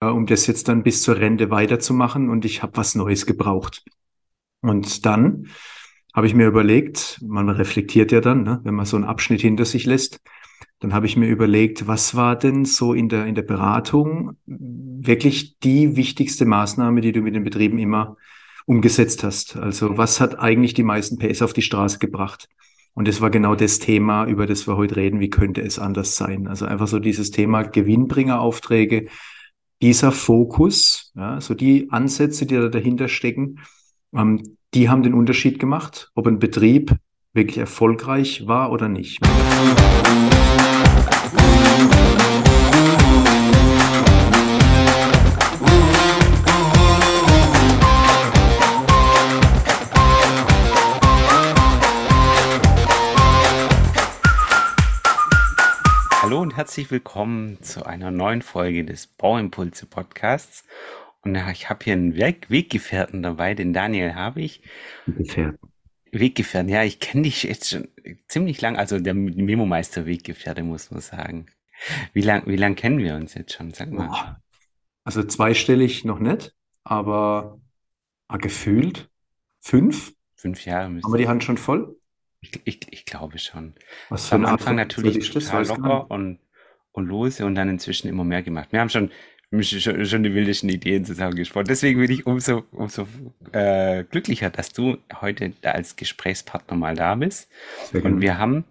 äh, um das jetzt dann bis zur Rente weiterzumachen und ich habe was Neues gebraucht. Und dann habe ich mir überlegt, man reflektiert ja dann, ne, wenn man so einen Abschnitt hinter sich lässt, dann habe ich mir überlegt, was war denn so in der, in der Beratung wirklich die wichtigste Maßnahme, die du mit den Betrieben immer umgesetzt hast? Also was hat eigentlich die meisten PS auf die Straße gebracht? Und das war genau das Thema, über das wir heute reden. Wie könnte es anders sein? Also einfach so dieses Thema Gewinnbringeraufträge, dieser Fokus, ja, so die Ansätze, die da dahinter stecken, ähm, die haben den Unterschied gemacht, ob ein Betrieb wirklich erfolgreich war oder nicht. Hallo und herzlich willkommen zu einer neuen Folge des Bauimpulse Podcasts. Und ich habe hier einen Weg Weggefährten dabei, den Daniel habe ich. Weggefährten. Weggefährten, ja, ich kenne dich jetzt schon ziemlich lang, also der Memo-Meister Weggefährte, muss man sagen. Wie lang, wie lang kennen wir uns jetzt schon, sag mal? Also zweistellig noch nicht, aber ah, gefühlt fünf. Fünf Jahre. Haben wir die Hand schon voll? Ich, ich, ich glaube schon. Was für Am Anfang natürlich total locker und, und lose und dann inzwischen immer mehr gemacht. Wir haben schon schon, schon die wildesten Ideen zusammengesprochen. Deswegen bin ich umso, umso äh, glücklicher, dass du heute als Gesprächspartner mal da bist. Sehr und wir haben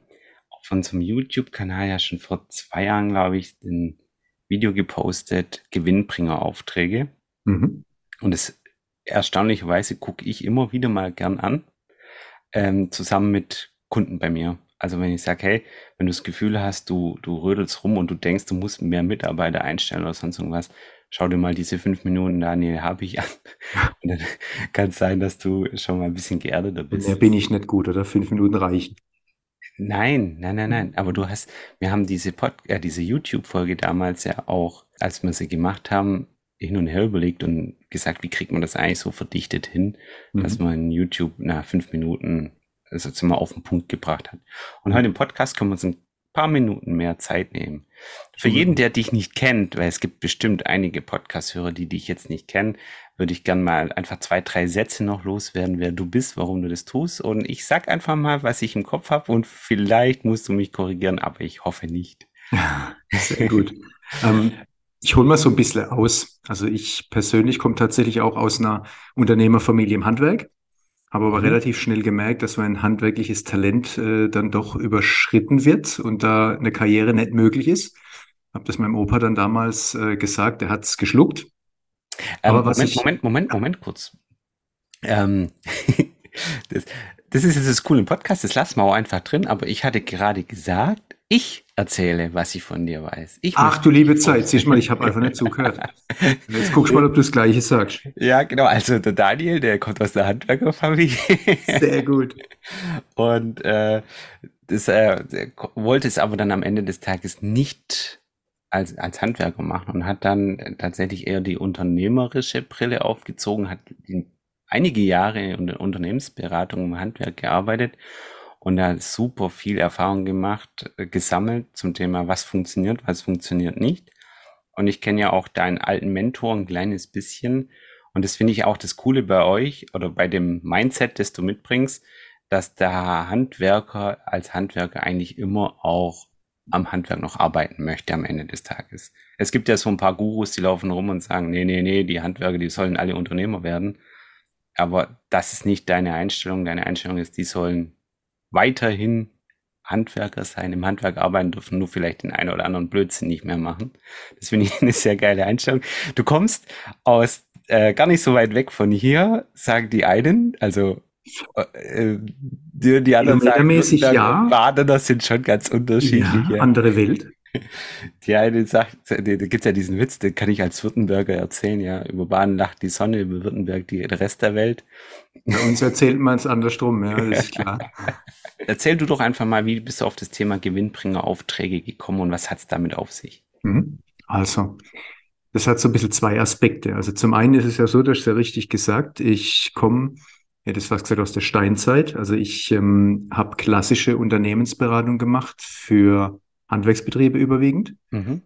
auf unserem YouTube-Kanal ja schon vor zwei Jahren, glaube ich, ein Video gepostet, Gewinnbringeraufträge. Mhm. Und das erstaunlicherweise gucke ich immer wieder mal gern an, ähm, zusammen mit Kunden bei mir. Also wenn ich sage, hey, wenn du das Gefühl hast, du, du rödelst rum und du denkst, du musst mehr Mitarbeiter einstellen oder sonst irgendwas, schau dir mal diese fünf Minuten Daniel habe ich an. Und dann kann es sein, dass du schon mal ein bisschen geerdeter bist. Da bin ich nicht gut, oder? Fünf Minuten reichen. Nein, nein, nein, nein. Aber du hast, wir haben diese Pod, äh, diese YouTube-Folge damals ja auch, als wir sie gemacht haben, hin und her überlegt und gesagt, wie kriegt man das eigentlich so verdichtet hin, mhm. dass man YouTube nach fünf Minuten also jetzt mal auf den Punkt gebracht hat. Und heute im Podcast können wir uns ein paar Minuten mehr Zeit nehmen. Für jeden, der dich nicht kennt, weil es gibt bestimmt einige Podcast-Hörer, die dich jetzt nicht kennen, würde ich gern mal einfach zwei, drei Sätze noch loswerden, wer du bist, warum du das tust. Und ich sag einfach mal, was ich im Kopf habe und vielleicht musst du mich korrigieren, aber ich hoffe nicht. Sehr gut. ähm, ich hole mal so ein bisschen aus. Also ich persönlich komme tatsächlich auch aus einer Unternehmerfamilie im Handwerk. Habe aber mhm. relativ schnell gemerkt, dass mein handwerkliches Talent äh, dann doch überschritten wird und da eine Karriere nicht möglich ist. Habe das meinem Opa dann damals äh, gesagt, er hat es geschluckt. Ähm, aber Moment, ich, Moment, Moment, Moment, kurz. Ähm, das, das ist jetzt das coole im Podcast, das lassen wir auch einfach drin, aber ich hatte gerade gesagt, ich erzähle, was ich von dir weiß. Ich Ach du liebe Zeit, siehst mal, ich habe einfach nicht zugehört. Jetzt guckst mal, ob du das Gleiche sagst. Ja, genau. Also der Daniel, der kommt aus der Handwerkerfamilie. Sehr gut. Und äh, das äh, wollte es aber dann am Ende des Tages nicht als, als Handwerker machen und hat dann tatsächlich eher die unternehmerische Brille aufgezogen, hat einige Jahre in der Unternehmensberatung im Handwerk gearbeitet und da super viel Erfahrung gemacht, äh, gesammelt zum Thema, was funktioniert, was funktioniert nicht. Und ich kenne ja auch deinen alten Mentor ein kleines bisschen. Und das finde ich auch das Coole bei euch oder bei dem Mindset, das du mitbringst, dass der Handwerker als Handwerker eigentlich immer auch am Handwerk noch arbeiten möchte am Ende des Tages. Es gibt ja so ein paar Gurus, die laufen rum und sagen, nee, nee, nee, die Handwerker, die sollen alle Unternehmer werden. Aber das ist nicht deine Einstellung. Deine Einstellung ist, die sollen weiterhin Handwerker sein, im Handwerk arbeiten dürfen, nur vielleicht den einen oder anderen Blödsinn nicht mehr machen. Das finde ich eine sehr geile Einstellung. Du kommst aus äh, gar nicht so weit weg von hier, sagen die einen, also äh, die, die anderen sagen, ja. Baden, das sind schon ganz unterschiedliche. Ja, andere Welt. Die eine sagt, da gibt es ja diesen Witz, den kann ich als Württemberger erzählen, ja. Über Baden lacht die Sonne, über Württemberg die, der Rest der Welt. Bei uns erzählt man es andersrum, ja, das ist klar. Erzähl du doch einfach mal, wie bist du auf das Thema Gewinnbringeraufträge gekommen und was hat es damit auf sich? Mhm. Also, das hat so ein bisschen zwei Aspekte. Also zum einen ist es ja so, dass ja richtig gesagt, ich komme, ja, das war gesagt aus der Steinzeit. Also ich ähm, habe klassische Unternehmensberatung gemacht für Handwerksbetriebe überwiegend. Mhm.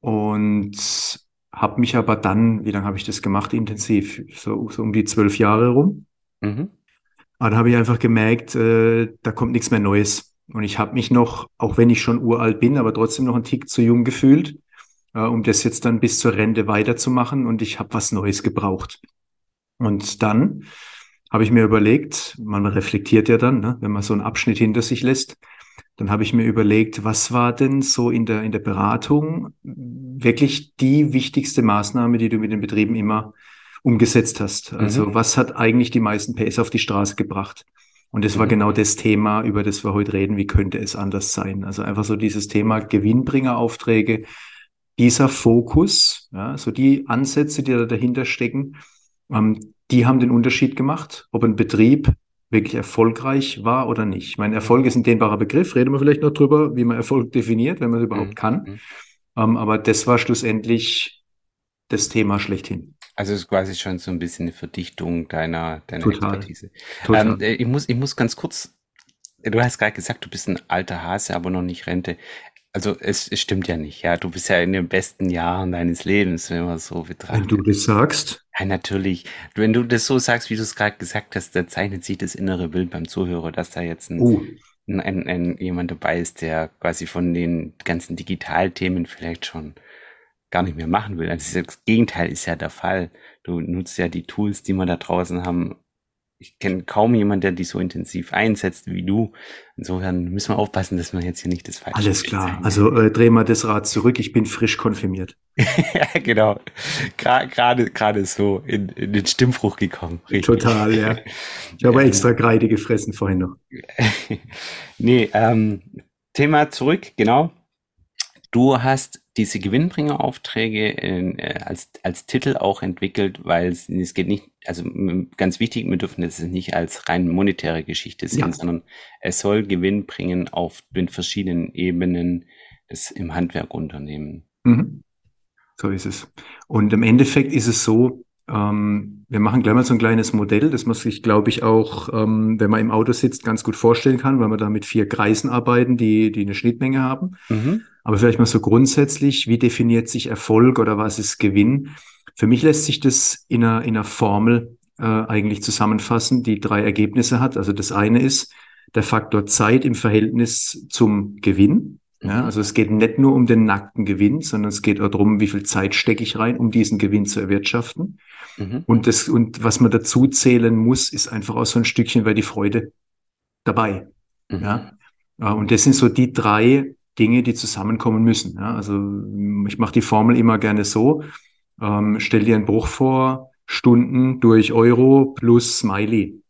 Und habe mich aber dann, wie lange habe ich das gemacht, intensiv? So, so um die zwölf Jahre rum. Mhm. Aber dann habe ich einfach gemerkt, äh, da kommt nichts mehr Neues. Und ich habe mich noch, auch wenn ich schon uralt bin, aber trotzdem noch einen Tick zu jung gefühlt, äh, um das jetzt dann bis zur Rente weiterzumachen. Und ich habe was Neues gebraucht. Und dann habe ich mir überlegt, man reflektiert ja dann, ne, wenn man so einen Abschnitt hinter sich lässt, dann habe ich mir überlegt, was war denn so in der, in der Beratung wirklich die wichtigste Maßnahme, die du mit den Betrieben immer umgesetzt hast? Also mhm. was hat eigentlich die meisten PS auf die Straße gebracht? Und das war mhm. genau das Thema, über das wir heute reden. Wie könnte es anders sein? Also einfach so dieses Thema Gewinnbringeraufträge, dieser Fokus, ja, so die Ansätze, die da dahinter stecken, ähm, die haben den Unterschied gemacht, ob ein Betrieb wirklich erfolgreich war oder nicht. Mein Erfolg ist ein dehnbarer Begriff, reden wir vielleicht noch drüber, wie man Erfolg definiert, wenn man es überhaupt mhm. kann. Mhm. Ähm, aber das war schlussendlich das Thema schlechthin. Also es ist quasi schon so ein bisschen eine Verdichtung deiner, deiner Total. Expertise. Total. Ähm, äh, ich, muss, ich muss ganz kurz, du hast gerade gesagt, du bist ein alter Hase, aber noch nicht Rente. Also es, es stimmt ja nicht, ja. Du bist ja in den besten Jahren deines Lebens, wenn man so betrachtet. Wenn du das sagst. Ja, natürlich. Wenn du das so sagst, wie du es gerade gesagt hast, da zeichnet sich das innere Bild beim Zuhörer, dass da jetzt ein, uh. ein, ein, ein, jemand dabei ist, der quasi von den ganzen Digitalthemen vielleicht schon gar nicht mehr machen will. Also das Gegenteil ist ja der Fall. Du nutzt ja die Tools, die wir da draußen haben, ich kenne kaum jemanden, der die so intensiv einsetzt wie du. Insofern müssen wir aufpassen, dass wir jetzt hier nicht das falsche Alles klar. Zeigen. Also äh, dreh mal das Rad zurück. Ich bin frisch konfirmiert. ja, genau. Gerade gerade so in, in den Stimmbruch gekommen. Richtig. Total, ja. Ich habe extra Kreide gefressen vorhin noch. nee, ähm, Thema zurück, genau. Du hast diese Gewinnbringeraufträge in, äh, als, als Titel auch entwickelt, weil es, es geht nicht, also ganz wichtig, wir dürfen es nicht als rein monetäre Geschichte sehen, ja. sondern es soll Gewinn bringen auf den verschiedenen Ebenen des im Handwerkunternehmen. Mhm. So ist es. Und im Endeffekt ist es so, ähm, wir machen gleich mal so ein kleines Modell, das man sich, glaube ich, auch, ähm, wenn man im Auto sitzt, ganz gut vorstellen kann, weil wir da mit vier Kreisen arbeiten, die, die eine Schnittmenge haben. Mhm. Aber vielleicht mal so grundsätzlich, wie definiert sich Erfolg oder was ist Gewinn? Für mich lässt sich das in einer, in einer Formel äh, eigentlich zusammenfassen, die drei Ergebnisse hat. Also das eine ist der Faktor Zeit im Verhältnis zum Gewinn. Ja, mhm. also es geht nicht nur um den nackten Gewinn, sondern es geht auch darum, wie viel Zeit stecke ich rein, um diesen Gewinn zu erwirtschaften. Mhm. Und das, und was man dazu zählen muss, ist einfach auch so ein Stückchen, weil die Freude dabei. Mhm. Ja. Und das sind so die drei Dinge, die zusammenkommen müssen. Ja, also ich mache die Formel immer gerne so. Ähm, stell dir einen Bruch vor, Stunden durch Euro plus Smiley.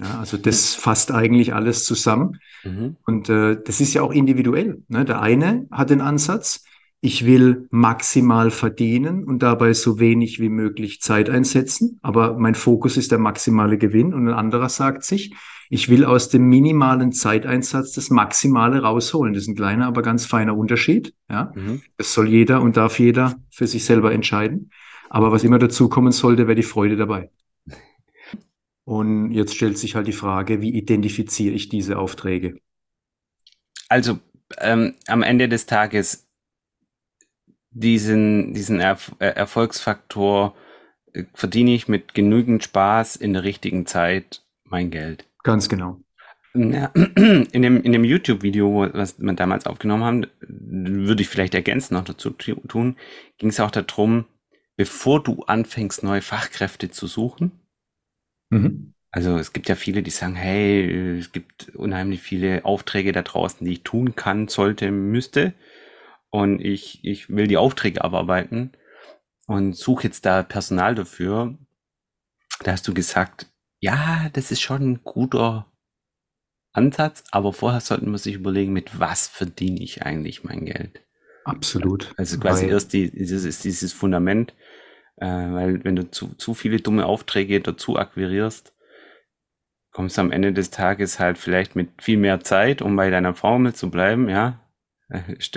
Ja, also das fasst eigentlich alles zusammen. Mhm. Und äh, das ist ja auch individuell. Ne? Der eine hat den Ansatz, ich will maximal verdienen und dabei so wenig wie möglich Zeit einsetzen, aber mein Fokus ist der maximale Gewinn. Und ein anderer sagt sich, ich will aus dem minimalen Zeiteinsatz das Maximale rausholen. Das ist ein kleiner, aber ganz feiner Unterschied. Ja, mhm. das soll jeder und darf jeder für sich selber entscheiden. Aber was immer dazu kommen sollte, wäre die Freude dabei. Und jetzt stellt sich halt die Frage, wie identifiziere ich diese Aufträge? Also ähm, am Ende des Tages diesen, diesen Erf äh, Erfolgsfaktor äh, verdiene ich mit genügend Spaß in der richtigen Zeit mein Geld. Ganz genau. In dem, in dem YouTube-Video, was wir damals aufgenommen haben, würde ich vielleicht ergänzen noch dazu tun, ging es auch darum, bevor du anfängst, neue Fachkräfte zu suchen. Mhm. Also es gibt ja viele, die sagen, hey, es gibt unheimlich viele Aufträge da draußen, die ich tun kann, sollte, müsste. Und ich, ich will die Aufträge abarbeiten und suche jetzt da Personal dafür. Da hast du gesagt, ja, das ist schon ein guter Ansatz, aber vorher sollten wir sich überlegen, mit was verdiene ich eigentlich mein Geld? Absolut. Also quasi weil erst die, dieses, dieses Fundament, äh, weil wenn du zu, zu viele dumme Aufträge dazu akquirierst, kommst du am Ende des Tages halt vielleicht mit viel mehr Zeit, um bei deiner Formel zu bleiben, ja,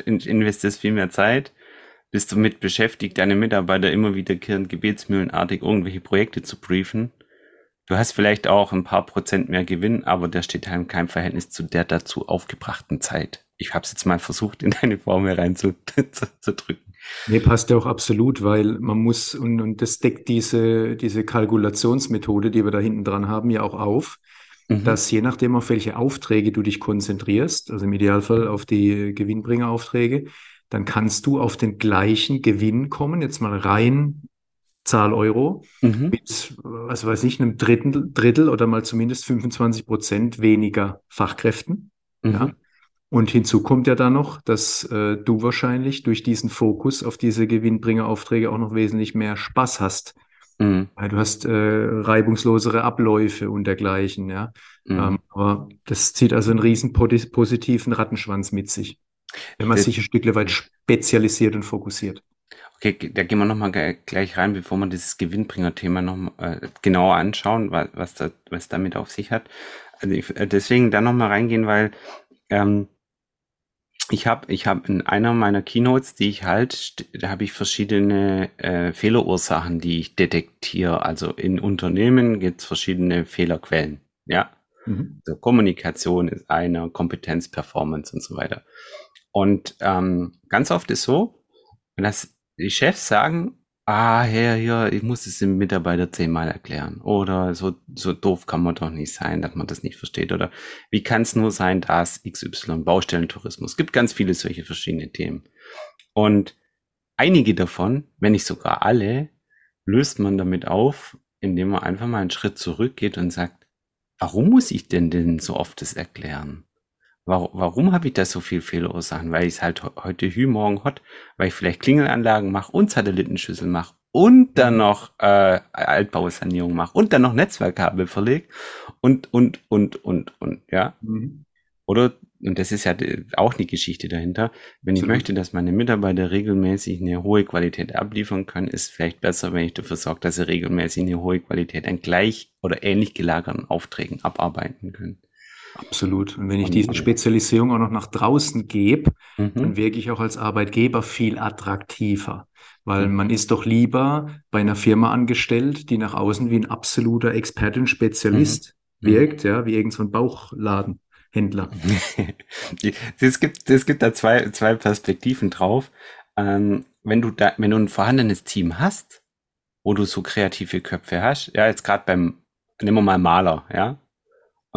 investierst viel mehr Zeit, bist du mit beschäftigt, deine Mitarbeiter immer wiederkehrend gebetsmühlenartig irgendwelche Projekte zu briefen Du hast vielleicht auch ein paar Prozent mehr Gewinn, aber der steht halt in keinem Verhältnis zu der dazu aufgebrachten Zeit. Ich habe es jetzt mal versucht, in deine Formel reinzudrücken. Nee, passt ja auch absolut, weil man muss, und, und das deckt diese, diese Kalkulationsmethode, die wir da hinten dran haben, ja auch auf, Mhm. dass je nachdem, auf welche Aufträge du dich konzentrierst, also im Idealfall auf die Gewinnbringeraufträge, dann kannst du auf den gleichen Gewinn kommen, jetzt mal rein Zahl Euro, Mhm. mit, was weiß ich, einem Drittel, Drittel oder mal zumindest 25 Prozent weniger Fachkräften. Ja. Mhm. Und hinzu kommt ja dann noch, dass äh, du wahrscheinlich durch diesen Fokus auf diese Gewinnbringeraufträge auch noch wesentlich mehr Spaß hast. Mhm. Weil du hast äh, reibungslosere Abläufe und dergleichen, ja. Mhm. Ähm, aber das zieht also einen riesen positiven Rattenschwanz mit sich, wenn man Das- sich ein Stück weit spezialisiert und fokussiert. Okay, da gehen wir nochmal gleich rein, bevor wir dieses Gewinnbringer-Thema noch äh, genauer anschauen, was, was, da, was damit auf sich hat. Also ich, äh, deswegen da nochmal reingehen, weil ähm, ich habe ich hab in einer meiner Keynotes, die ich halt, da habe ich verschiedene äh, Fehlerursachen, die ich detektiere. Also in Unternehmen gibt es verschiedene Fehlerquellen. Ja, Mhm. also Kommunikation ist einer, Kompetenz, Performance und so weiter. Und ähm, ganz oft ist so, dass die Chefs sagen, ah, Herr, hier, ich muss es dem Mitarbeiter zehnmal erklären. Oder so, so doof kann man doch nicht sein, dass man das nicht versteht. Oder wie kann es nur sein, dass XY Baustellentourismus. Es gibt ganz viele solche verschiedene Themen. Und einige davon, wenn nicht sogar alle, löst man damit auf, indem man einfach mal einen Schritt zurückgeht und sagt, warum muss ich denn denn so oft das erklären? Warum, warum habe ich da so viel Fehlerursachen? Weil ich es halt he- heute Hü, morgen hot, weil ich vielleicht Klingelanlagen mache und Satellitenschüssel mache und dann noch äh, Altbausanierung mache und dann noch Netzwerkkabel verlegt und, und, und, und, und, ja. Mhm. Oder, und das ist ja auch die Geschichte dahinter, wenn ich Absolut. möchte, dass meine Mitarbeiter regelmäßig eine hohe Qualität abliefern können, ist vielleicht besser, wenn ich dafür sorge, dass sie regelmäßig eine hohe Qualität an gleich oder ähnlich gelagerten Aufträgen abarbeiten können. Absolut. Und wenn ich diese Spezialisierung auch noch nach draußen gebe, dann Mhm. wirke ich auch als Arbeitgeber viel attraktiver. Weil Mhm. man ist doch lieber bei einer Firma angestellt, die nach außen wie ein absoluter Experte und Spezialist Mhm. wirkt, ja, wie irgend so ein Bauchladenhändler. Es gibt, es gibt da zwei, zwei Perspektiven drauf. Ähm, wenn du da, wenn du ein vorhandenes Team hast, wo du so kreative Köpfe hast, ja, jetzt gerade beim, nehmen wir mal Maler, ja,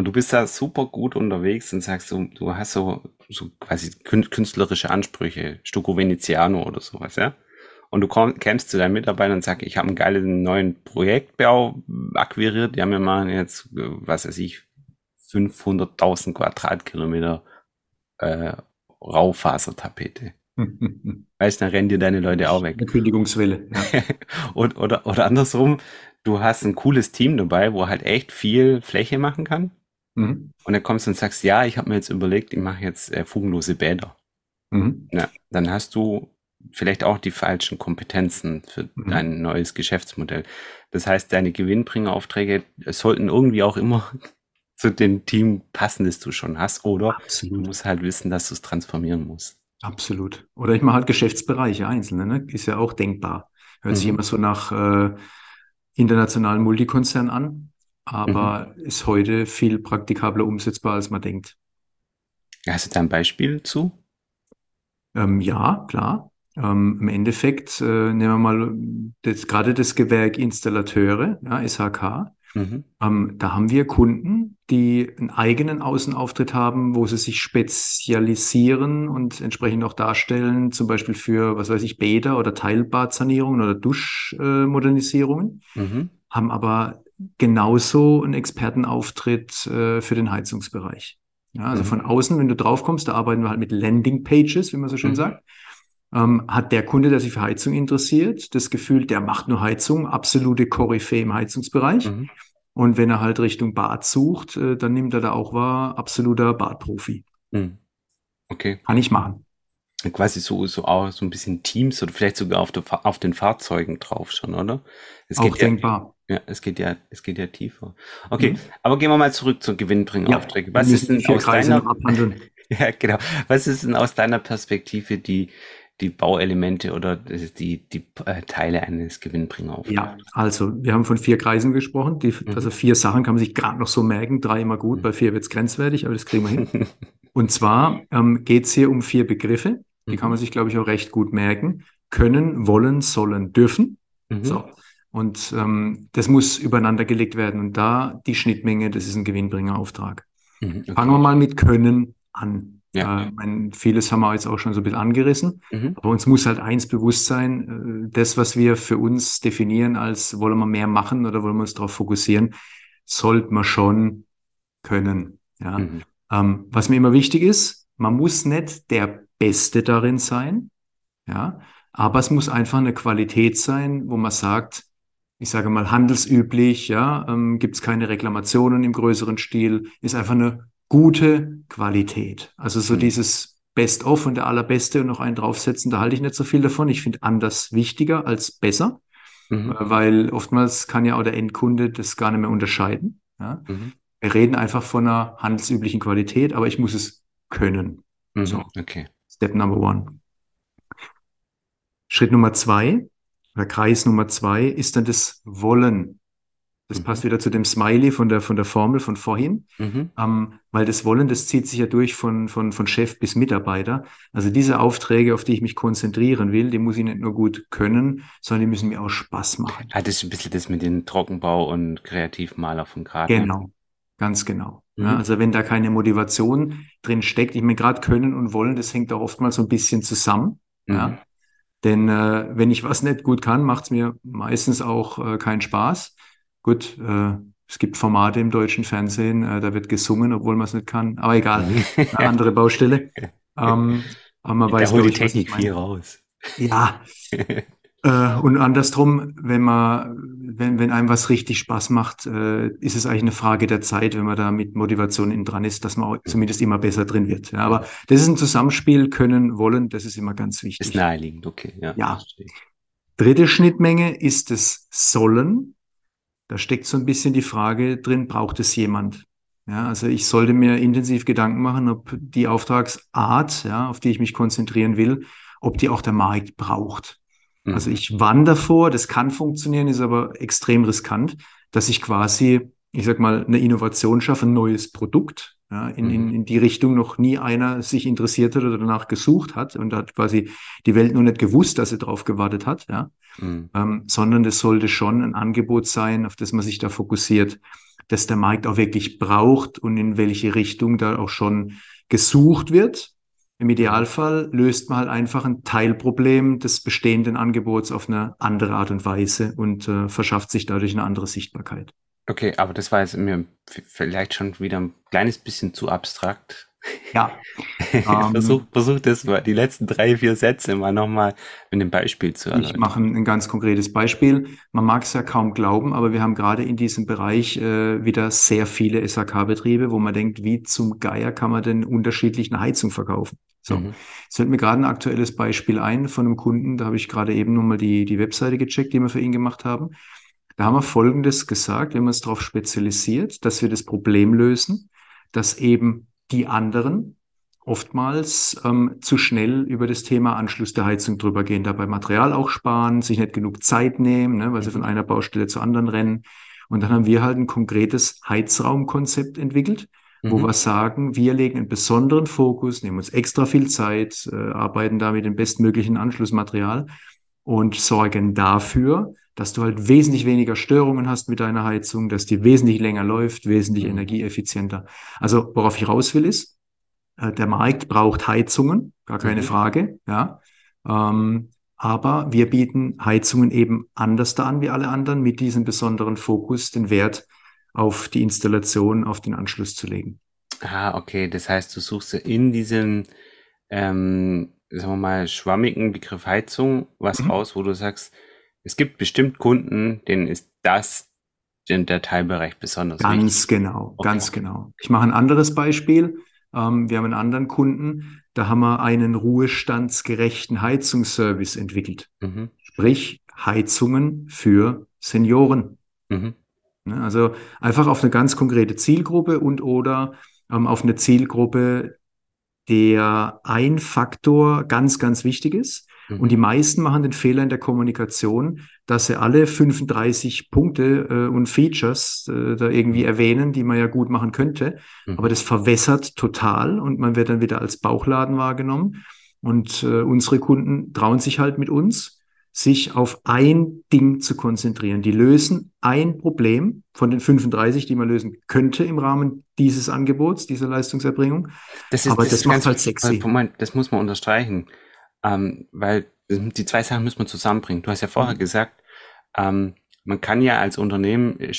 und du bist da super gut unterwegs und sagst so, du hast so, so quasi kün- künstlerische Ansprüche, Stucco Veneziano oder sowas, ja. Und du komm, kämst zu deinen Mitarbeitern und sagst, ich habe einen geilen neuen Projektbau akquiriert, haben mir mal jetzt, was weiß ich, 500.000 Quadratkilometer äh, Raufasertapete. Weißt du, dann rennen dir deine Leute auch weg. Eine Kündigungswelle. Ja. Und, oder, oder andersrum, du hast ein cooles Team dabei, wo halt echt viel Fläche machen kann. Mhm. Und dann kommst du und sagst, ja, ich habe mir jetzt überlegt, ich mache jetzt äh, fugenlose Bäder. Mhm. Ja, dann hast du vielleicht auch die falschen Kompetenzen für Mhm. dein neues Geschäftsmodell. Das heißt, deine Gewinnbringeraufträge sollten irgendwie auch immer zu dem Team passen, das du schon hast. Oder du Absolut. musst halt wissen, dass du es transformieren musst. Absolut. Oder ich mache halt Geschäftsbereiche einzelne, ne? Ist ja auch denkbar. Hört sich Mhm. immer so nach äh, internationalen Multikonzern an, aber Mhm. ist heute viel praktikabler umsetzbar, als man denkt. Hast du da ein Beispiel zu? Ähm, ja, klar. Ähm, im Endeffekt äh, nehmen wir mal das, gerade das Gewerk Installateure, ja, SHK. Mhm. Ähm, da haben wir Kunden, die einen eigenen Außenauftritt haben, wo sie sich spezialisieren und entsprechend auch darstellen, zum Beispiel für, was weiß ich, Bäder oder Teilbadsanierungen oder Duschmodernisierungen, Mhm. haben aber genauso einen Expertenauftritt äh, für den Heizungsbereich. Ja, also Mhm. von außen, wenn du drauf kommst, da arbeiten wir halt mit Landing Pages, wie man so schön Mhm. sagt. Ähm, hat der Kunde, der sich für Heizung interessiert, das Gefühl, der macht nur Heizung, absolute Koryphäe im Heizungsbereich. Mhm. Und wenn er halt Richtung Bad sucht, äh, dann nimmt er da auch wahr, absoluter Badprofi. Mhm. Okay. Kann ich machen. Quasi so, so auch so ein bisschen Teams oder vielleicht sogar auf, der, auf den Fahrzeugen drauf schon, oder? Es Auch geht ja, denkbar. Ja, es geht ja, es geht ja tiefer. Okay, Mhm. aber gehen wir mal zurück zur Ja, Gewinnbringeraufträge. wir Was ist denn aus deiner, ja, genau. Was ist denn aus deiner Perspektive die, die Bauelemente oder die, die äh, Teile eines Gewinnbringeraufträgs? Ja, also wir haben von vier Kreisen gesprochen. Die, Mhm. also vier Sachen kann man sich gerade noch so merken. Drei immer gut, Mhm. bei vier wird's grenzwertig, aber das kriegen wir hin. Und zwar ähm, geht's hier um vier Begriffe. Die kann man sich, glaube ich, auch recht gut merken. können, wollen, sollen, dürfen. Mhm. So. Und ähm, das muss übereinander gelegt werden. Und da die Schnittmenge, das ist ein Gewinnbringerauftrag. Mhm. Okay. Fangen wir mal mit Können an. Ja. Äh, ich meine, vieles haben wir jetzt auch schon so ein bisschen angerissen. Mhm. Aber uns muss halt eins bewusst sein, äh, das, was wir für uns definieren als wollen wir mehr machen oder wollen wir uns darauf fokussieren, sollte man schon können. Ja. Mhm. Ähm, was mir immer wichtig ist, man muss nicht der Beste darin sein, ja, aber es muss einfach eine Qualität sein, wo man sagt, ich sage mal handelsüblich, ja, ähm, gibt es keine Reklamationen im größeren Stil, ist einfach eine gute Qualität. Also so Mhm. dieses Best of und der allerbeste und noch einen draufsetzen, da halte ich nicht so viel davon. Ich finde anders wichtiger als besser, Mhm. äh, weil oftmals kann ja auch der Endkunde das gar nicht mehr unterscheiden. Ja. Mhm. Wir reden einfach von einer handelsüblichen Qualität, aber ich muss es können. Mhm. So. Okay. Step number one. Schritt Nummer zwei oder Kreis Nummer zwei ist dann das Wollen. Das Mhm. passt wieder zu dem Smiley von der, von der Formel von vorhin, Mhm. ähm, weil das Wollen, das zieht sich ja durch von, von, von Chef bis Mitarbeiter. Also diese Aufträge, auf die ich mich konzentrieren will, die muss ich nicht nur gut können, sondern die müssen mir auch Spaß machen. Ah, das ist ein bisschen das mit dem Trockenbau und Kreativmaler von gerade. Genau, ganz genau. Mhm. Ja, also wenn da keine Motivation drin steckt, ich meine, gerade können und wollen, das hängt auch oftmals so ein bisschen zusammen. Mhm. Ja. Denn äh, wenn ich was nicht gut kann, macht es mir meistens auch äh, keinen Spaß. Gut, äh, es gibt Formate im deutschen Fernsehen, äh, da wird gesungen, obwohl man es nicht kann. Aber egal, eine andere Baustelle. Ähm, aber man Da weiß, holt glaub die ich, was ich Technik viel raus. Ja, äh, und andersrum, wenn man, wenn, wenn einem was richtig Spaß macht, äh, ist es eigentlich eine Frage der Zeit, wenn man da mit Motivation innen dran ist, dass man auch zumindest immer besser drin wird. Ja, aber das ist ein Zusammenspiel, können, wollen, das ist immer ganz Ist wichtig. naheliegend, okay. Ja, Ja. Dritte Schnittmenge ist das Sollen. Da steckt so ein bisschen die Frage drin, braucht es jemand? Ja, also ich sollte mir intensiv Gedanken machen, ob die Auftragsart, ja, auf die ich mich konzentrieren will, ob die auch der Markt braucht. Mhm. Also ich warne davor, das kann funktionieren, ist aber extrem riskant, dass ich quasi, ich sag mal, eine Innovation schaffe, ein neues Produkt, ja, in, in, in die Richtung noch nie einer sich interessiert hat oder danach gesucht hat und hat quasi die Welt nur nicht gewusst, dass sie drauf gewartet hat, ja, Mhm. ähm, sondern das sollte schon ein Angebot sein, auf das man sich da fokussiert, dass der Markt auch wirklich braucht und in welche Richtung da auch schon gesucht wird. Im Idealfall löst man halt einfach ein Teilproblem des bestehenden Angebots auf eine andere Art und Weise und äh, verschafft sich dadurch eine andere Sichtbarkeit. Okay, aber das war jetzt mir vielleicht schon wieder ein kleines bisschen zu abstrakt. Ja, Ähm, versuch, versuch das mal, die letzten drei, vier Sätze mal nochmal mit dem Beispiel zu Ich erläutern. mache ein, ein ganz konkretes Beispiel. Man mag es ja kaum glauben, aber wir haben gerade in diesem Bereich äh, wieder sehr viele SAK-Betriebe, wo man denkt, wie zum Geier kann man denn unterschiedlich eine Heizung verkaufen? So, Mhm. es fällt mir gerade ein aktuelles Beispiel ein von einem Kunden, da habe ich gerade eben nochmal die, die Webseite gecheckt, die wir für ihn gemacht haben. Da haben wir Folgendes gesagt, wenn man es darauf spezialisiert, dass wir das Problem lösen, dass eben die anderen oftmals ähm, zu schnell über das Thema Anschluss der Heizung drüber gehen, dabei Material auch sparen, sich nicht genug Zeit nehmen, ne, weil sie von einer Baustelle zur anderen rennen. Und dann haben wir halt ein konkretes Heizraumkonzept entwickelt, wo Mhm. wir sagen, wir legen einen besonderen Fokus, nehmen uns extra viel Zeit, äh, arbeiten da mit dem bestmöglichen Anschlussmaterial und sorgen dafür, dass du halt wesentlich weniger Störungen hast mit deiner Heizung, dass die wesentlich länger läuft, wesentlich Mhm. energieeffizienter. Also worauf ich raus will ist, äh, der Markt braucht Heizungen, gar keine Mhm. Frage, ja. Ähm, aber wir bieten Heizungen eben anders da an wie alle anderen, mit diesem besonderen Fokus, den Wert auf die Installation, auf den Anschluss zu legen. Ah, okay. Das heißt, du suchst in diesem, ähm, sagen wir mal, schwammigen Begriff Heizung was Mhm. raus, wo du sagst, es gibt bestimmt Kunden, denen ist das, denn der Teilbereich besonders wichtig. Ganz genau, Okay. ganz genau. Ich mache ein anderes Beispiel. Ähm, wir haben einen anderen Kunden, da haben wir einen ruhestandsgerechten Heizungsservice entwickelt. Mhm. Sprich, Heizungen für Senioren. Mhm. Ne? Also einfach auf eine ganz konkrete Zielgruppe und oder ähm, auf eine Zielgruppe, der ein Faktor ganz, ganz wichtig ist. Mhm. Und die meisten machen den Fehler in der Kommunikation, dass sie alle 35 Punkte äh, und Features äh, da irgendwie erwähnen, die man ja gut machen könnte. Mhm. Aber das verwässert total und man wird dann wieder als Bauchladen wahrgenommen. Und äh, unsere Kunden trauen sich halt mit uns, sich auf ein Ding zu konzentrieren. Die lösen ein Problem von den 35, die man lösen könnte im Rahmen dieses Angebots, dieser Leistungserbringung. Das ist, Aber das, das macht halt sexy. Moment, das muss man unterstreichen, ähm, weil die zwei Sachen müssen wir zusammenbringen. Du hast ja vorher mhm. gesagt, ähm, man kann ja als Unternehmen äh,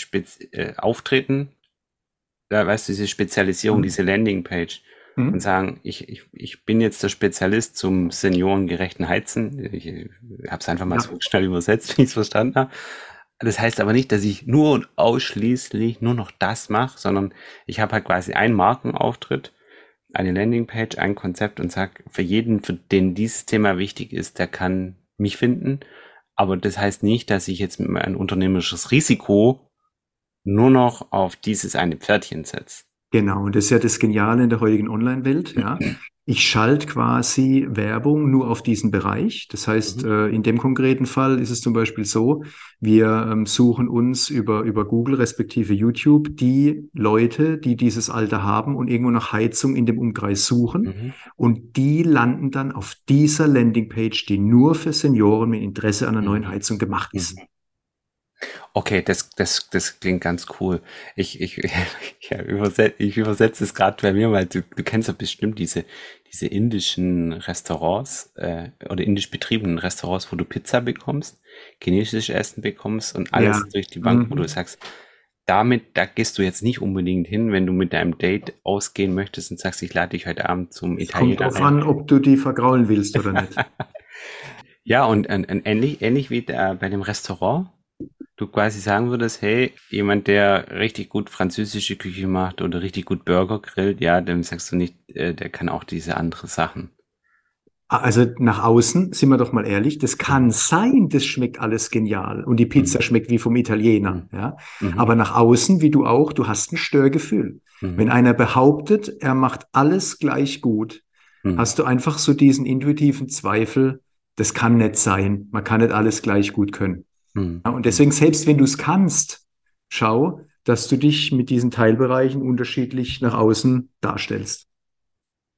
äh, auftreten, da weißt du, diese Spezialisierung, mhm. diese Landingpage mhm. und sagen, ich, ich, ich bin jetzt der Spezialist zum seniorengerechten Heizen. Ich, ich habe es einfach mal ja. so schnell übersetzt, wie ich es verstanden habe. Das heißt aber nicht, dass ich nur und ausschließlich nur noch das mache, sondern ich habe halt quasi einen Markenauftritt, eine Landingpage, ein Konzept und sag für jeden, für den dieses Thema wichtig ist, der kann mich finden. Aber das heißt nicht, dass ich jetzt ein unternehmerisches Risiko nur noch auf dieses eine Pferdchen setze. Genau, und das ist ja das Geniale in der heutigen Online-Welt. Ja. Ich schalte quasi Werbung nur auf diesen Bereich. Das heißt, mhm. äh, in dem konkreten Fall ist es zum Beispiel so, wir ähm, suchen uns über, über Google respektive YouTube die Leute, die dieses Alter haben und irgendwo nach Heizung in dem Umkreis suchen. Mhm. Und die landen dann auf dieser Landingpage, die nur für Senioren mit Interesse an einer mhm. neuen Heizung gemacht ist. Okay, das, das, das klingt ganz cool. Ich, ich, ja, übersetze, ich übersetze es gerade bei mir, weil du, du kennst ja bestimmt diese, diese indischen Restaurants äh, oder indisch betriebenen Restaurants, wo du Pizza bekommst, chinesisches Essen bekommst und alles ja. durch die Bank, mhm. wo du mhm. sagst, damit, da gehst du jetzt nicht unbedingt hin, wenn du mit deinem Date ausgehen möchtest und sagst, ich lade dich heute Abend zum es Italiener. Kommt drauf an, ob du die vergraulen willst oder nicht. ja, und, und, und ähnlich, ähnlich wie der, bei dem Restaurant, du quasi sagen würdest, hey, jemand, der richtig gut französische Küche macht oder richtig gut Burger grillt, ja, dann sagst du nicht, äh, der kann auch diese andere Sachen. Also nach außen, sind wir doch mal ehrlich, das kann mhm. sein, das schmeckt alles genial und die Pizza mhm. schmeckt wie vom Italiener, mhm. ja. Mhm. Aber nach außen, wie du auch, du hast ein Störgefühl. Mhm. Wenn einer behauptet, er macht alles gleich gut, mhm. hast du einfach so diesen intuitiven Zweifel, das kann nicht sein, man kann nicht alles gleich gut können. Mhm. und deswegen, selbst wenn du es kannst, schau, dass du dich mit diesen Teilbereichen unterschiedlich nach außen darstellst.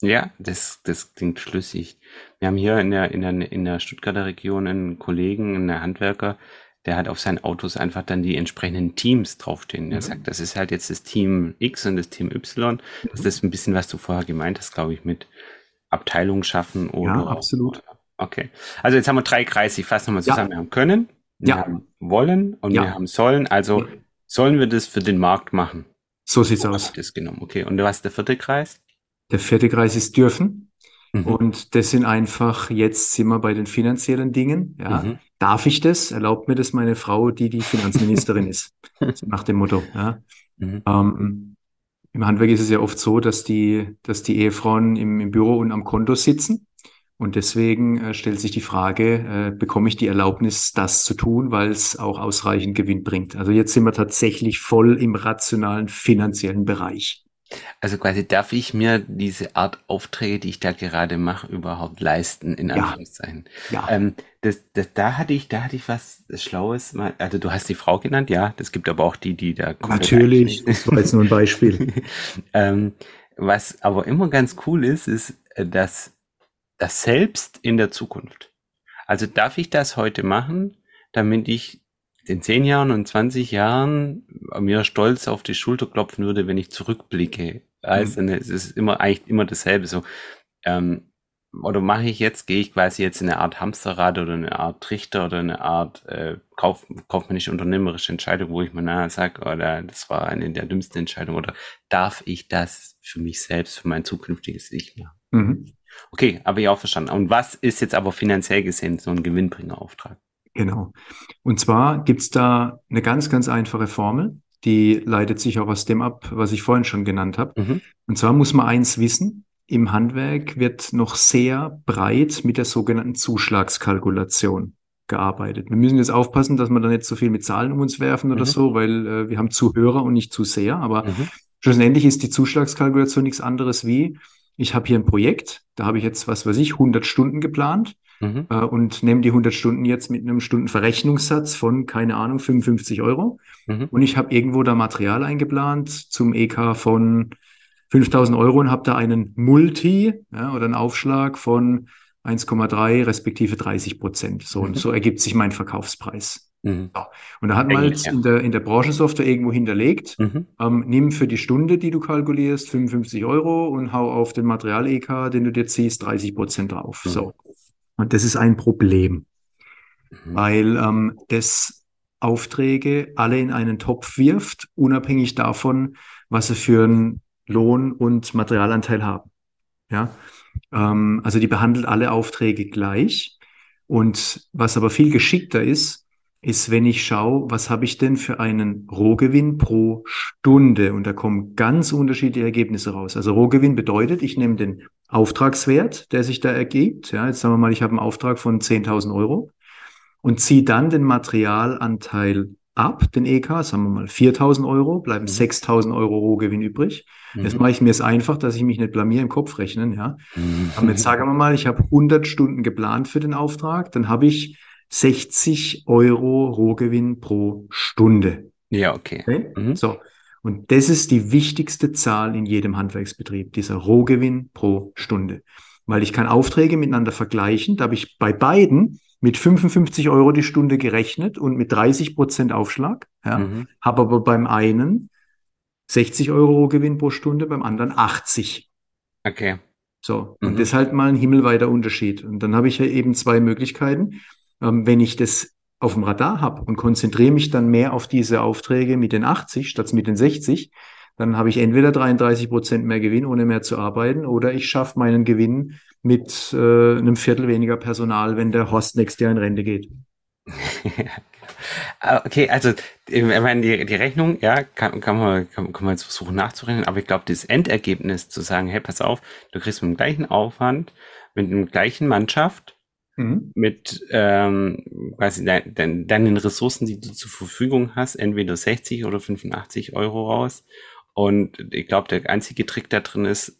Ja, das, das klingt schlüssig. Wir haben hier in der, in der, in der Stuttgarter Region einen Kollegen, einen Handwerker, der hat auf seinen Autos einfach dann die entsprechenden Teams draufstehen. Er mhm. sagt, das ist halt jetzt das Team X und das Team Y. Das ist ein bisschen, was du vorher gemeint hast, glaube ich, mit Abteilung schaffen oder. Ja, absolut. Okay. Also jetzt haben wir drei Kreise, ich fasse nochmal zusammen. Ja. Wir haben können, wir ja. haben wollen und ja. wir haben sollen. Also sollen wir das für den Markt machen? So sieht's aus. Das genommen. Okay. Und was ist der vierte Kreis? Der vierte Kreis ist dürfen. Mhm. Und das sind einfach, jetzt sind wir bei den finanziellen Dingen. Ja. Mhm. Darf ich das? Erlaubt mir das meine Frau, die die Finanzministerin ist? nach dem Motto. Ja. Mhm. Ähm, Im Handwerk ist es ja oft so, dass die, dass die Ehefrauen im, im Büro und am Konto sitzen und deswegen äh, stellt sich die Frage, äh, bekomme ich die Erlaubnis, das zu tun, weil es auch ausreichend Gewinn bringt? Also jetzt sind wir tatsächlich voll im rationalen finanziellen Bereich. Also quasi darf ich mir diese Art Aufträge, die ich da gerade mache, überhaupt leisten, in Anführungszeichen. Ja. Ähm, das, das, da hatte ich, da hatte ich was Schlaues. Mal, also du hast die Frau genannt, ja. Das gibt aber auch die, die da Natürlich, das war jetzt nur ein Beispiel. ähm, was aber immer ganz cool ist, ist, äh, dass das Selbst in der Zukunft. Also darf ich das heute machen, damit ich in zehn Jahren und 20 Jahren mir stolz auf die Schulter klopfen würde, wenn ich zurückblicke. Also mhm. es ist immer eigentlich immer dasselbe. So, ähm, oder mache ich jetzt, gehe ich quasi jetzt in eine Art Hamsterrad oder eine Art Trichter oder eine Art äh, kauf, kaufmännische unternehmerische Entscheidung, wo ich mir nahe sage, oder oh, das war eine der dümmsten Entscheidungen, oder darf ich das für mich selbst, für mein zukünftiges Ich machen? Mhm. Okay, habe ich auch verstanden. Und was ist jetzt aber finanziell gesehen so ein Gewinnbringerauftrag? Genau. Und zwar gibt's da eine ganz, ganz einfache Formel, die leitet sich auch aus dem ab, was ich vorhin schon genannt habe. Mhm. Und zwar muss man eins wissen, im Handwerk wird noch sehr breit mit der sogenannten Zuschlagskalkulation gearbeitet. Wir müssen jetzt aufpassen, dass wir da nicht so viel mit Zahlen um uns werfen oder mhm. so, weil äh, wir haben Zuhörer und nicht zu sehr. Aber mhm. schlussendlich ist die Zuschlagskalkulation nichts anderes wie, ich habe hier ein Projekt, da habe ich jetzt, was weiß ich, 100 Stunden geplant mhm. äh, und nehme die 100 Stunden jetzt mit einem Stundenverrechnungssatz von, keine Ahnung, 55 Euro. Mhm. Und ich habe irgendwo da Material eingeplant zum EK von 5000 Euro und habe da einen Multi ja, oder einen Aufschlag von 1,3 respektive 30 Prozent. So, und so ergibt sich mein Verkaufspreis. Mhm. So. Und da hat man jetzt in der, in der Branchensoftware irgendwo hinterlegt, mhm. ähm, nimm für die Stunde, die du kalkulierst, 55 Euro und hau auf den Material-EK, den du dir ziehst, 30 Prozent drauf. Mhm. So. Und das ist ein Problem, mhm. weil ähm, das Aufträge alle in einen Topf wirft, unabhängig davon, was sie für einen Lohn- und Materialanteil haben. Ja, ähm, also die behandelt alle Aufträge gleich. Und was aber viel geschickter ist, ist, wenn ich schaue, was habe ich denn für einen Rohgewinn pro Stunde? Und da kommen ganz unterschiedliche Ergebnisse raus. Also Rohgewinn bedeutet, ich nehme den Auftragswert, der sich da ergibt. Ja, jetzt sagen wir mal, ich habe einen Auftrag von 10.000 Euro und ziehe dann den Materialanteil ab, den EK, sagen wir mal 4.000 Euro, bleiben mhm. 6.000 Euro Rohgewinn übrig. Mhm. Jetzt mache ich mir es einfach, dass ich mich nicht blamier im Kopf rechnen. Ja. Mhm. Aber jetzt sagen wir mal, ich habe 100 Stunden geplant für den Auftrag, dann habe ich 60 Euro Rohgewinn pro Stunde. Ja, okay. okay? Mhm. So. Und das ist die wichtigste Zahl in jedem Handwerksbetrieb, dieser Rohgewinn pro Stunde. Weil ich kann Aufträge miteinander vergleichen. Da habe ich bei beiden mit 55 Euro die Stunde gerechnet und mit 30 Prozent Aufschlag. Ja, mhm. Habe aber beim einen 60 Euro Gewinn pro Stunde, beim anderen 80. Okay. So, mhm. und das ist halt mal ein himmelweiter Unterschied. Und dann habe ich ja eben zwei Möglichkeiten. Ähm, wenn ich das auf dem Radar habe und konzentriere mich dann mehr auf diese Aufträge mit den 80 statt mit den 60, dann habe ich entweder 33 Prozent mehr Gewinn, ohne mehr zu arbeiten, oder ich schaffe meinen Gewinn mit äh, einem Viertel weniger Personal, wenn der Horst nächstes Jahr in Rente geht. okay, also ich meine, die, die Rechnung, ja, kann, kann, man, kann, kann man jetzt versuchen nachzurechnen, aber ich glaube, das Endergebnis zu sagen, hey, pass auf, du kriegst mit dem gleichen Aufwand, mit dem gleichen Mannschaft, mhm. mit ähm, quasi de, de, deinen Ressourcen, die du zur Verfügung hast, entweder 60 oder 85 Euro raus. Und ich glaube, der einzige Trick da drin ist,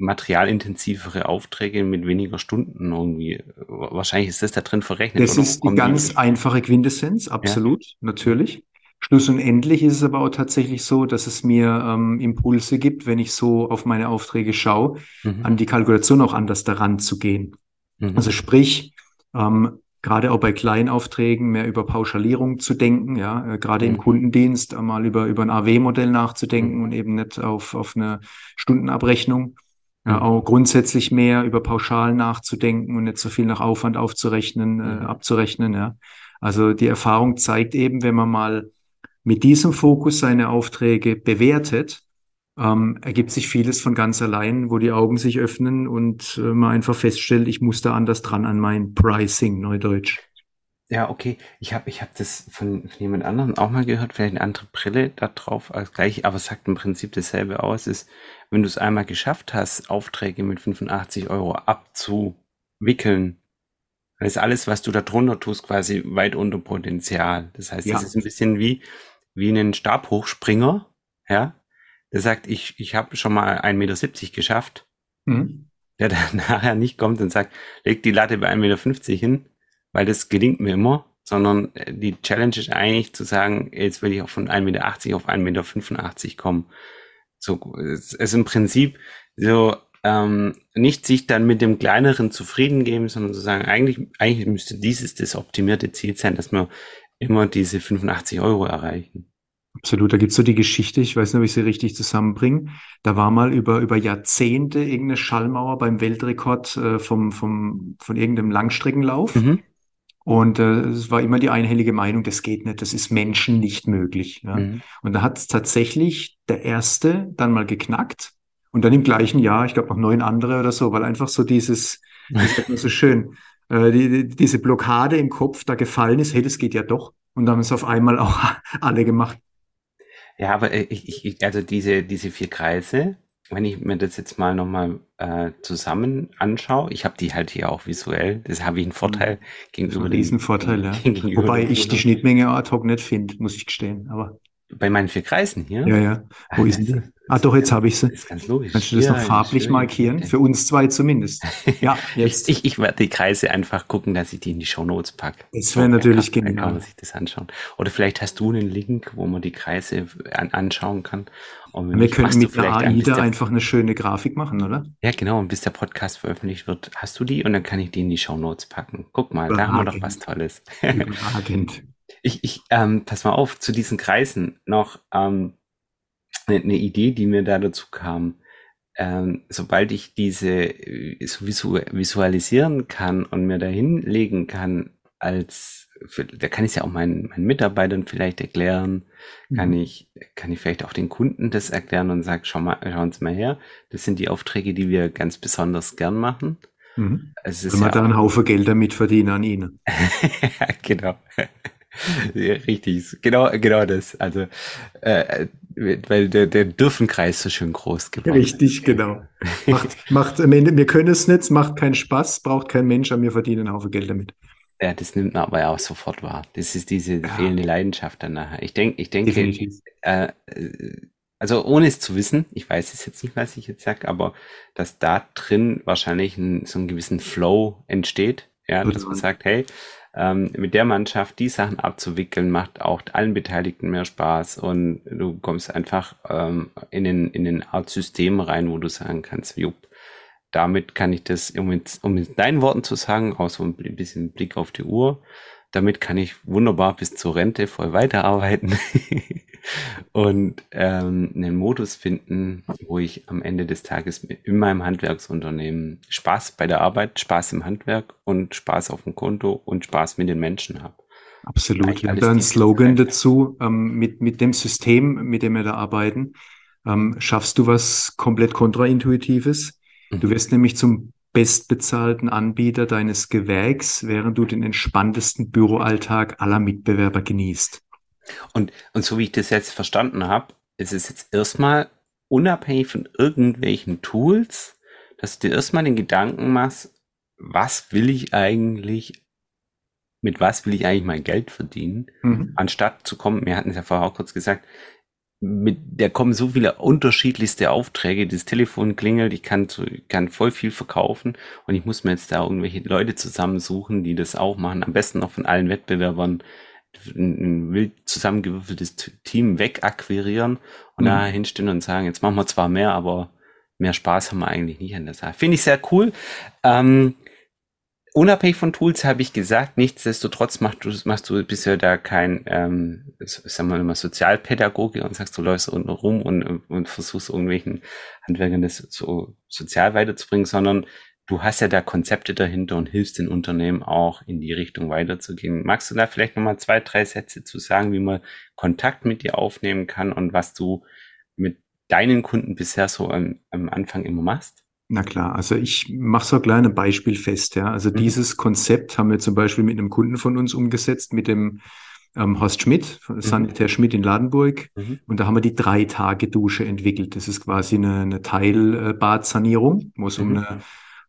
materialintensivere Aufträge mit weniger Stunden irgendwie. Wahrscheinlich ist das da drin verrechnet. Das ist die ganz die einfache Quintessenz, absolut, ja. natürlich. Schlussendlich ist es aber auch tatsächlich so, dass es mir ähm, Impulse gibt, wenn ich so auf meine Aufträge schaue, mhm. an die Kalkulation auch anders daran zu gehen. Mhm. Also sprich, ähm, gerade auch bei Kleinaufträgen mehr über Pauschalierung zu denken, ja, äh, gerade mhm. im Kundendienst einmal über, über ein AW-Modell nachzudenken mhm. und eben nicht auf, auf eine Stundenabrechnung. Ja, mhm. auch grundsätzlich mehr über Pauschalen nachzudenken und nicht so viel nach Aufwand aufzurechnen, äh, mhm. abzurechnen. Ja. Also die Erfahrung zeigt eben, wenn man mal mit diesem Fokus seine Aufträge bewertet, ähm, ergibt sich vieles von ganz allein, wo die Augen sich öffnen und äh, man einfach feststellt, ich muss da anders dran an mein Pricing, Neudeutsch. Ja, okay. Ich habe ich hab das von, von jemand anderem auch mal gehört, vielleicht eine andere Brille da drauf als gleich, aber es sagt im Prinzip dasselbe aus, ist, wenn du es einmal geschafft hast, Aufträge mit 85 Euro abzuwickeln, dann ist alles, was du da drunter tust, quasi weit unter Potenzial. Das heißt, ja. das ist ein bisschen wie, wie ein Stabhochspringer, ja, der sagt, ich, ich habe schon mal 1,70 Meter geschafft, mhm. der dann nachher nicht kommt und sagt, leg die Latte bei 1,50 Meter hin, weil das gelingt mir immer, sondern äh, die Challenge ist eigentlich zu sagen, jetzt will ich auch von 1,80 Meter auf 1,85 Meter kommen. So, es ist im Prinzip so, ähm, nicht sich dann mit dem kleineren zufrieden geben, sondern zu sagen, eigentlich, eigentlich müsste dieses das optimierte Ziel sein, dass wir immer diese 85 Euro erreichen. Absolut, da gibt's so die Geschichte, ich weiß nicht, ob ich sie richtig zusammenbringe. Da war mal über, über Jahrzehnte irgendeine Schallmauer beim Weltrekord äh, vom, vom, von irgendeinem Langstreckenlauf. Mhm. Und äh, es war immer die einhellige Meinung, das geht nicht, das ist Menschen nicht möglich. Ja. Mhm. Und da hat es tatsächlich der erste dann mal geknackt und dann im gleichen Jahr, ich glaube noch neun andere oder so, weil einfach so dieses, das ist so schön, äh, die, diese Blockade im Kopf da gefallen ist, hey, das geht ja doch. Und dann haben es auf einmal auch alle gemacht. Ja, aber äh, ich, ich, also diese, diese vier Kreise, wenn ich mir das jetzt mal nochmal äh, zusammen anschaue, ich habe die halt hier auch visuell, das habe ich einen Vorteil gegenüber. Ein Riesenvorteil, ja. Wobei ich die Schnittmenge ad hoc nicht finde, muss ich gestehen. Aber Bei meinen vier Kreisen hier? Ja, ja. Wo Ah, ist die? Ah, doch, jetzt habe ich sie. das ist ganz logisch. Kannst du das Ja, noch farblich schön. markieren? Für uns zwei zumindest. Ja, Ich, jetzt. ich, ich werde die Kreise einfach gucken, dass ich die in die Shownotes packe. Das wäre natürlich kann, dann kann man genial. sich das anschauen. Oder vielleicht hast du einen Link, wo man die Kreise an, anschauen kann. Und Wir du mit der vielleicht AI an, bis da der, einfach eine schöne Grafik machen, oder? ja genau, und bis der Podcast veröffentlicht wird, hast du die und dann kann ich die in die Shownotes packen. Guck mal, da haben wir doch was Überragend. Tolles. Überragend. Ich, ich, ähm, pass mal auf, zu diesen Kreisen noch ähm, eine, Idee, die mir da dazu kam. Ähm, sobald ich diese äh, so visu visualisieren kann und mir da hinlegen kann, als für, da kann ich es ja auch meinen, meinen Mitarbeitern vielleicht erklären, kann Mhm. ich, kann ich vielleicht auch den Kunden das erklären und sag, schau mal, schauen Sie mal her, das sind die Aufträge, die wir ganz besonders gern machen. Mhm. Es ist Können wir ja da einen Haufen Geld damit verdienen an Ihnen? genau. Ja, richtig, genau, genau das. Also, äh, weil der, der Dürfenkreis so schön groß geworden Richtig, ist. genau. Macht, macht am Ende, wir können es nicht, macht keinen Spaß, braucht kein Mensch, aber wir verdienen einen Haufen Geld damit. Ja, das nimmt man aber auch sofort wahr. Das ist diese Ja. fehlende Leidenschaft dann nachher. Ich denke, ich denke, Definitiv. äh, äh, also ohne es zu wissen, ich weiß es jetzt nicht, was ich jetzt sage, aber dass da drin wahrscheinlich ein, so einen gewissen Flow entsteht, ja, dass man Total. sagt, hey, ähm, mit der Mannschaft die Sachen abzuwickeln, macht auch allen Beteiligten mehr Spaß. Und du kommst einfach ähm, in den, in den Art System rein, wo du sagen kannst, jupp, damit kann ich das, um mit, um mit deinen Worten zu sagen, auch so ein bisschen Blick auf die Uhr, damit kann ich wunderbar bis zur Rente voll weiterarbeiten und ähm, einen Modus finden, wo ich am Ende des Tages in meinem Handwerksunternehmen Spaß bei der Arbeit, Spaß im Handwerk und Spaß auf dem Konto und Spaß mit den Menschen habe. Absolut. Wir haben da einen Slogan dazu. Ähm, mit, mit dem System, mit dem wir da arbeiten, ähm, schaffst du was komplett kontraintuitives. Du Mhm. wirst nämlich zum bestbezahlten Anbieter deines Gewerks, während du den entspanntesten Büroalltag aller Mitbewerber genießt. Und, und so wie ich das jetzt verstanden habe, ist es jetzt erstmal unabhängig von irgendwelchen Tools, dass du dir erstmal den Gedanken machst, was will ich eigentlich, mit was will ich eigentlich mein Geld verdienen, Mhm. anstatt zu kommen, wir hatten es ja vorher auch kurz gesagt, mit der kommen so viele unterschiedlichste Aufträge, das Telefon klingelt, ich kann, zu, ich kann voll viel verkaufen und ich muss mir jetzt da irgendwelche Leute zusammensuchen, die das auch machen, am besten noch von allen Wettbewerbern ein, wild zusammengewürfeltes Team wegakquirieren und Mhm. da hinstellen und sagen, jetzt machen wir zwar mehr, aber mehr Spaß haben wir eigentlich nicht an der Sache. Finde ich sehr cool. Ähm, unabhängig von Tools habe ich gesagt, nichtsdestotrotz machst du, machst du bisher da kein, ähm, sagen wir mal, Sozialpädagoge und sagst, du läufst unten rum und, und versuchst irgendwelchen Handwerkern das so sozial weiterzubringen, sondern du hast ja da Konzepte dahinter und hilfst den Unternehmen auch in die Richtung weiterzugehen. Magst du da vielleicht nochmal zwei, drei Sätze zu sagen, wie man Kontakt mit dir aufnehmen kann und was du mit deinen Kunden bisher so am, am Anfang immer machst? Na klar, also ich mache so ein kleines Beispiel fest, ja. Also Mhm. dieses Konzept haben wir zum Beispiel mit einem Kunden von uns umgesetzt, mit dem ähm, Horst Schmidt, von Sanitär Schmidt in Ladenburg. Mhm. Und da haben wir die Drei-Tage-Dusche entwickelt. Das ist quasi eine, eine Teilbadsanierung, wo es um Mhm. eine,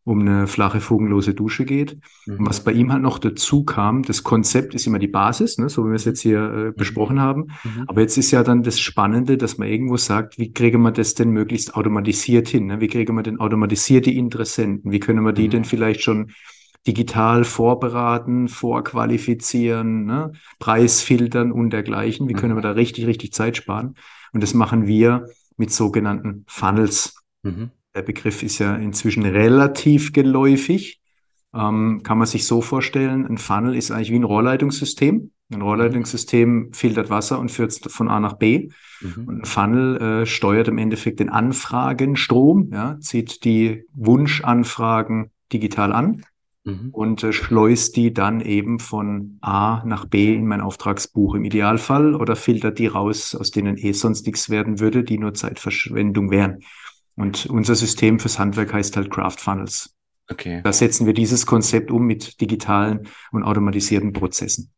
um eine flache, fugenlose Dusche geht. Und Mhm. was bei ihm halt noch dazu kam, das Konzept ist immer die Basis, ne, so wie wir es jetzt hier äh, besprochen haben. Mhm. Aber jetzt ist ja dann das Spannende, dass man irgendwo sagt, wie kriegen wir das denn möglichst automatisiert hin? Ne? Wie kriegen wir denn automatisierte Interessenten? Wie können wir die Mhm. denn vielleicht schon digital vorberaten, vorqualifizieren, ne? Preisfiltern und dergleichen? Wie können Mhm. wir da richtig, richtig Zeit sparen? Und das machen wir mit sogenannten Funnels. Der Begriff ist ja inzwischen relativ geläufig. Ähm, kann man sich so vorstellen, ein Funnel ist eigentlich wie ein Rohrleitungssystem. Ein Rohrleitungssystem filtert Wasser und führt es von A nach B. Mhm. Und ein Funnel äh, steuert im Endeffekt den Anfragenstrom, ja, zieht die Wunschanfragen digital an Mhm. und äh, schleust die dann eben von A nach B in mein Auftragsbuch im Idealfall oder filtert die raus, aus denen eh sonst nichts werden würde, die nur Zeitverschwendung wären. Und unser System fürs Handwerk heißt halt Craft Funnels. Okay, Da setzen wir dieses Konzept um mit digitalen und automatisierten Prozessen.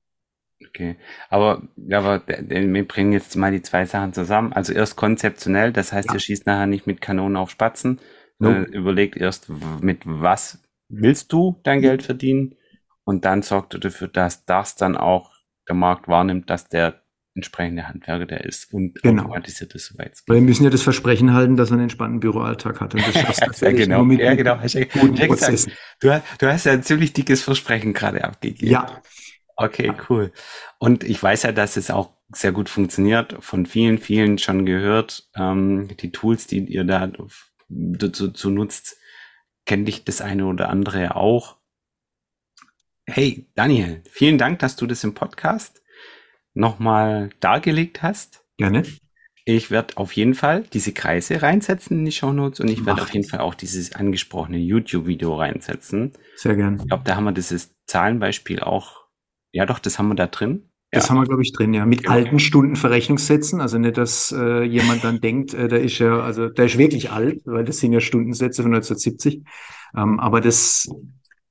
okay. Aber, aber wir bringen jetzt mal die zwei Sachen zusammen. Also erst konzeptionell, das heißt, Ja. ihr schießt nachher nicht mit Kanonen auf Spatzen, Nope. überlegt erst, mit was willst du dein Geld verdienen? Und dann sorgt ihr dafür, dass das dann auch der Markt wahrnimmt, dass der entsprechende Handwerker der ist und Genau. automatisiert ist, soweit es Weil wir müssen ja das Versprechen halten, dass er einen entspannten Büroalltag hat. Und das schaffst Ja, genau. mit Ja, genau. Ja- guten ja Prozessen. Du, hast- du hast ja ein ziemlich dickes Versprechen gerade abgegeben. Ja, Okay, cool. Und ich weiß ja, dass es auch sehr gut funktioniert. Von vielen, vielen schon gehört. Ähm, die Tools, die ihr da dazu zu nutzt, kennt dich das eine oder andere auch. Hey, Daniel, vielen Dank, dass du das im Podcast nochmal dargelegt hast. gerne. Ich werde auf jeden Fall diese Kreise reinsetzen in die Shownotes und ich werde auf jeden. Fall auch dieses angesprochene YouTube-Video reinsetzen. Sehr gern. Ich glaube, da haben wir dieses Zahlenbeispiel auch. Ja, doch, das haben wir da drin. Das ja. haben wir, glaube ich, drin, ja. Mit Genau. alten Stundenverrechnungssätzen. Also nicht, dass äh, jemand dann denkt, äh, der ist ja, also der ist wirklich alt, weil das sind ja Stundensätze von 1970. Ähm, aber das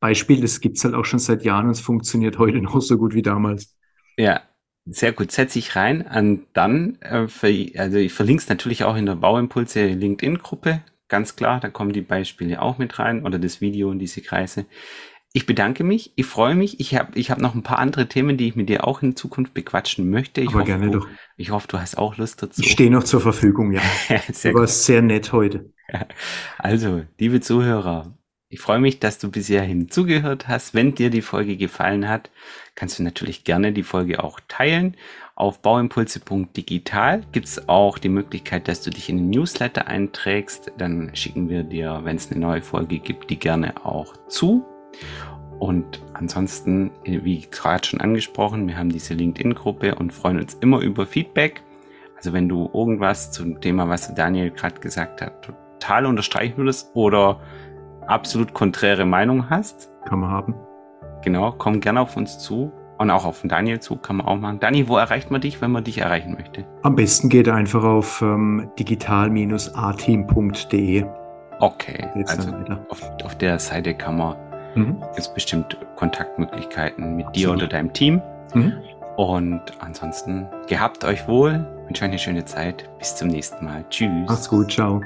Beispiel, das gibt's halt auch schon seit Jahren und es funktioniert heute noch so gut wie damals. Ja, sehr gut. Setze ich rein. Und dann, äh, ver also ich verlinke es natürlich auch in der Bauimpulse LinkedIn-Gruppe. Ganz klar, da kommen die Beispiele auch mit rein oder das Video und diese Kreise. Ich bedanke mich. Ich freue mich. Ich habe ich hab noch ein paar andere Themen, die ich mit dir auch in Zukunft bequatschen möchte. Ich Aber hoffe, gerne du, doch. Ich hoffe, du hast auch Lust dazu. Ich stehe noch zur Verfügung, ja. sehr Du warst sehr nett heute. Also, liebe Zuhörer, ich freue mich, dass du bis hierhin zugehört hast. Wenn dir die Folge gefallen hat, kannst du natürlich gerne die Folge auch teilen. Auf bauimpulse.digital gibt es auch die Möglichkeit, dass du dich in den Newsletter einträgst. Dann schicken wir dir, wenn es eine neue Folge gibt, die gerne auch zu. Und ansonsten, wie gerade schon angesprochen, wir haben diese LinkedIn-Gruppe und freuen uns immer über Feedback. Also wenn du irgendwas zum Thema, was Daniel gerade gesagt hat, total unterstreichen würdest oder absolut konträre Meinung hast, Kann man haben. genau, komm gerne auf uns zu und auch auf den Daniel zu, kann man auch machen. Dani, wo erreicht man dich, wenn man dich erreichen möchte? Am besten geht einfach auf ähm, digital-ateam.de. Okay, Geht's also auf, auf der Seite kann man Mhm. jetzt bestimmt Kontaktmöglichkeiten mit dir Absolut. oder deinem Team. Mhm. Und ansonsten gehabt euch wohl, wünsche euch eine schöne Zeit. Bis zum nächsten Mal. Tschüss. Macht's gut, ciao.